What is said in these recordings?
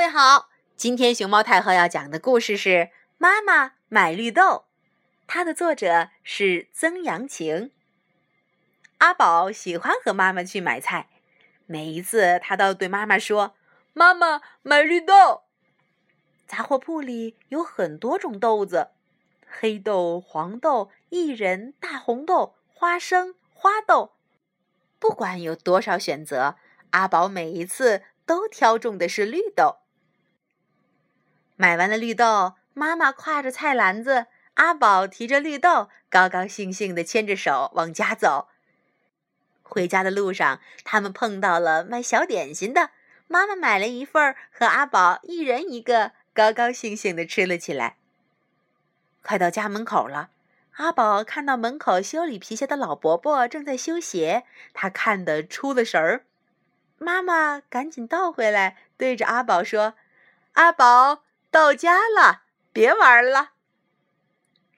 位好，今天熊猫太后要讲的故事是《妈妈买绿豆》，它的作者是曾阳晴。阿宝喜欢和妈妈去买菜，每一次他都对妈妈说：“妈妈买绿豆。”杂货铺里有很多种豆子，黑豆、黄豆、薏仁、大红豆、花生、花豆，不管有多少选择，阿宝每一次都挑中的是绿豆。买完了绿豆，妈妈挎着菜篮子，阿宝提着绿豆，高高兴兴地牵着手往家走。回家的路上，他们碰到了卖小点心的，妈妈买了一份儿，和阿宝一人一个。高高兴兴地吃了起来。快到家门口了，阿宝看到门口修理皮鞋的老伯伯正在修鞋，他看得出了神儿。妈妈赶紧倒回来，对着阿宝说：“阿宝到家了，别玩了。”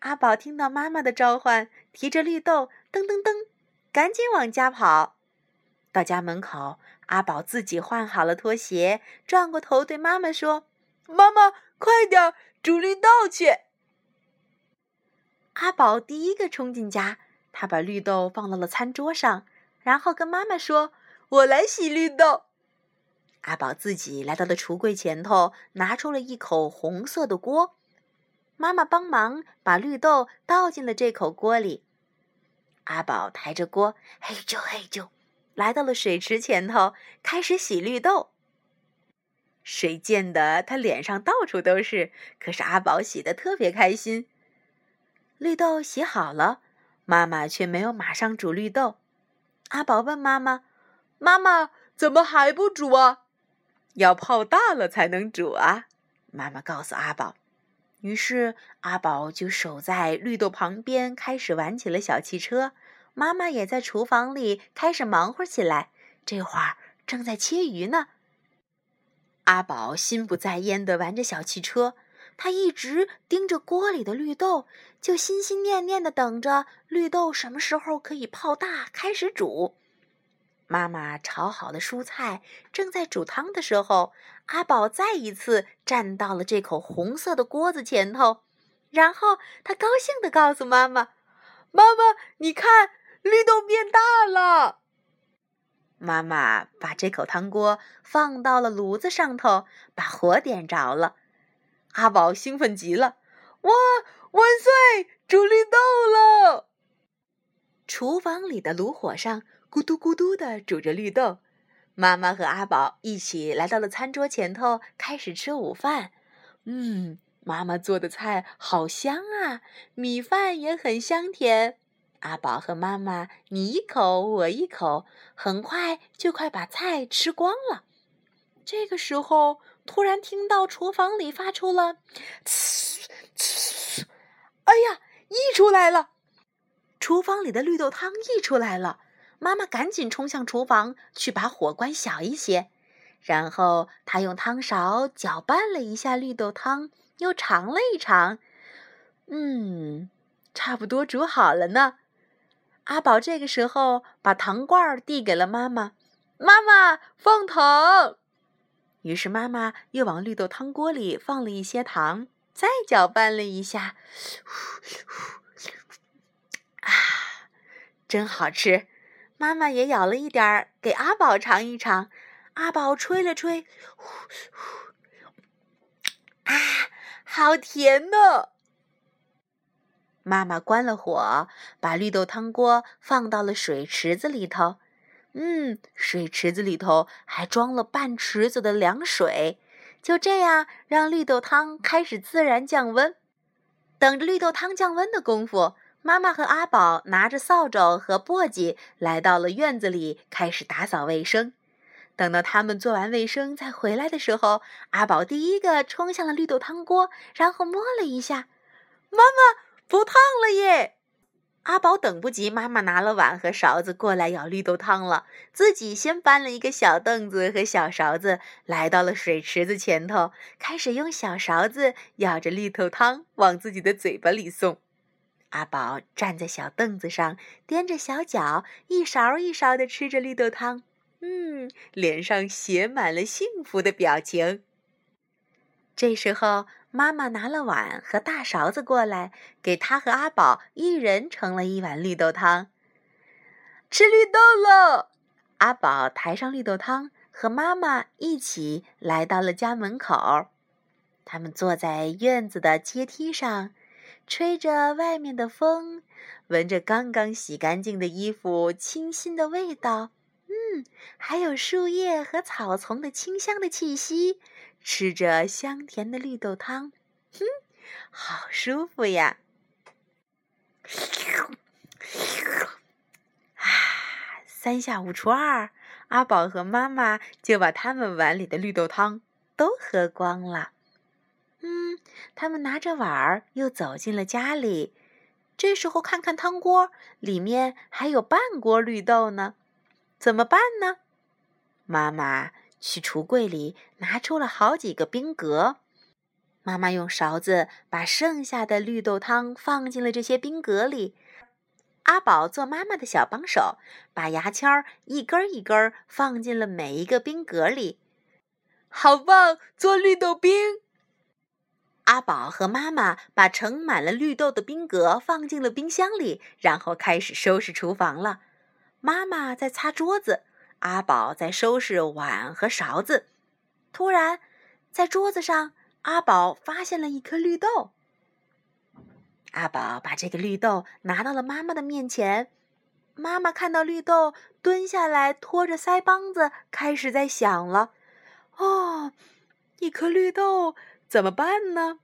阿宝听到妈妈的召唤，提着绿豆，噔噔噔，赶紧往家跑。到家门口，阿宝自己换好了拖鞋，转过头对妈妈说。妈妈，快点煮绿豆去！阿宝第一个冲进家，他把绿豆放到了餐桌上，然后跟妈妈说：“我来洗绿豆。”阿宝自己来到了橱柜前头，拿出了一口红色的锅，妈妈帮忙把绿豆倒进了这口锅里。阿宝抬着锅，嘿啾嘿啾，来到了水池前头，开始洗绿豆。水溅得他脸上到处都是，可是阿宝洗得特别开心。绿豆洗好了，妈妈却没有马上煮绿豆。阿宝问妈妈：“妈妈，怎么还不煮啊？”“要泡大了才能煮啊。”妈妈告诉阿宝。于是阿宝就守在绿豆旁边，开始玩起了小汽车。妈妈也在厨房里开始忙活起来，这会儿正在切鱼呢。阿宝心不在焉地玩着小汽车，他一直盯着锅里的绿豆，就心心念念地等着绿豆什么时候可以泡大，开始煮。妈妈炒好的蔬菜正在煮汤的时候，阿宝再一次站到了这口红色的锅子前头，然后他高兴地告诉妈妈：“妈妈，你看，绿豆变大了。”妈妈把这口汤锅放到了炉子上头，把火点着了。阿宝兴奋极了：“哇，万岁！煮绿豆了！”厨房里的炉火上咕嘟咕嘟的煮着绿豆。妈妈和阿宝一起来到了餐桌前头，开始吃午饭。嗯，妈妈做的菜好香啊，米饭也很香甜。阿宝和妈妈你一口我一口，很快就快把菜吃光了。这个时候，突然听到厨房里发出了“呲呲”，哎呀，溢出来了！厨房里的绿豆汤溢出来了。妈妈赶紧冲向厨房去把火关小一些，然后她用汤勺搅拌了一下绿豆汤，又尝了一尝，嗯，差不多煮好了呢。阿宝这个时候把糖罐递给了妈妈，妈妈放糖。于是妈妈又往绿豆汤锅里放了一些糖，再搅拌了一下，啊，真好吃！妈妈也舀了一点儿给阿宝尝一尝。阿宝吹了吹，啊，好甜呢！妈妈关了火，把绿豆汤锅放到了水池子里头。嗯，水池子里头还装了半池子的凉水。就这样，让绿豆汤开始自然降温。等着绿豆汤降温的功夫，妈妈和阿宝拿着扫帚和簸箕来到了院子里，开始打扫卫生。等到他们做完卫生再回来的时候，阿宝第一个冲向了绿豆汤锅，然后摸了一下，妈妈。不烫了耶！阿宝等不及妈妈拿了碗和勺子过来舀绿豆汤了，自己先搬了一个小凳子和小勺子，来到了水池子前头，开始用小勺子舀着绿豆汤往自己的嘴巴里送。阿宝站在小凳子上，踮着小脚，一勺一勺地吃着绿豆汤，嗯，脸上写满了幸福的表情。这时候，妈妈拿了碗和大勺子过来，给他和阿宝一人盛了一碗绿豆汤。吃绿豆喽！阿宝抬上绿豆汤，和妈妈一起来到了家门口。他们坐在院子的阶梯上，吹着外面的风，闻着刚刚洗干净的衣服清新的味道。嗯，还有树叶和草丛的清香的气息。吃着香甜的绿豆汤，哼，好舒服呀！啊，三下五除二，阿宝和妈妈就把他们碗里的绿豆汤都喝光了。嗯，他们拿着碗儿又走进了家里。这时候看看汤锅，里面还有半锅绿豆呢，怎么办呢？妈妈。去橱柜里拿出了好几个冰格，妈妈用勺子把剩下的绿豆汤放进了这些冰格里。阿宝做妈妈的小帮手，把牙签儿一根一根放进了每一个冰格里。好棒，做绿豆冰！阿宝和妈妈把盛满了绿豆的冰格放进了冰箱里，然后开始收拾厨房了。妈妈在擦桌子。阿宝在收拾碗和勺子，突然，在桌子上，阿宝发现了一颗绿豆。阿宝把这个绿豆拿到了妈妈的面前，妈妈看到绿豆，蹲下来，托着腮帮子，开始在想了：“哦，一颗绿豆怎么办呢？”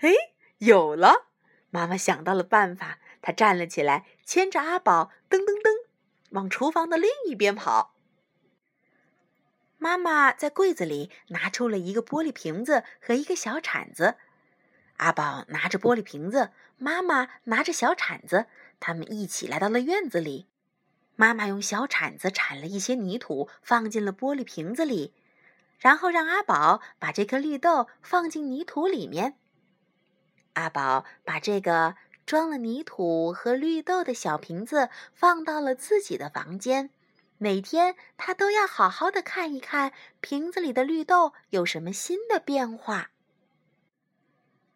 哎，有了！妈妈想到了办法，她站了起来，牵着阿宝，噔噔噔。往厨房的另一边跑。妈妈在柜子里拿出了一个玻璃瓶子和一个小铲子。阿宝拿着玻璃瓶子，妈妈拿着小铲子，他们一起来到了院子里。妈妈用小铲子铲了一些泥土，放进了玻璃瓶子里，然后让阿宝把这颗绿豆放进泥土里面。阿宝把这个。装了泥土和绿豆的小瓶子放到了自己的房间。每天他都要好好的看一看瓶子里的绿豆有什么新的变化。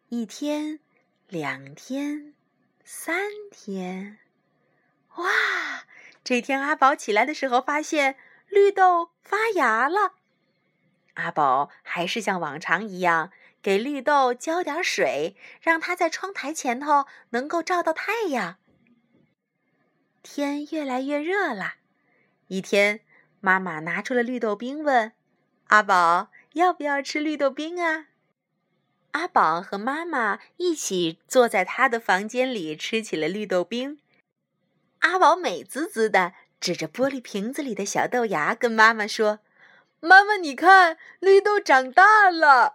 一天，两天，三天，哇！这天阿宝起来的时候，发现绿豆发芽了。阿宝还是像往常一样。给绿豆浇点水，让它在窗台前头能够照到太阳。天越来越热了，一天，妈妈拿出了绿豆冰，问阿宝要不要吃绿豆冰啊？阿宝和妈妈一起坐在他的房间里吃起了绿豆冰。阿宝美滋滋的指着玻璃瓶子里的小豆芽，跟妈妈说：“妈妈，你看，绿豆长大了。”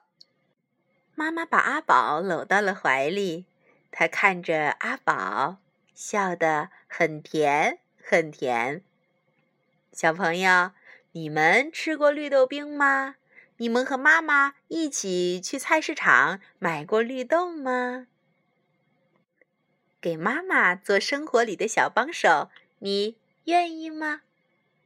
妈妈把阿宝搂到了怀里，她看着阿宝，笑得很甜很甜。小朋友，你们吃过绿豆冰吗？你们和妈妈一起去菜市场买过绿豆吗？给妈妈做生活里的小帮手，你愿意吗？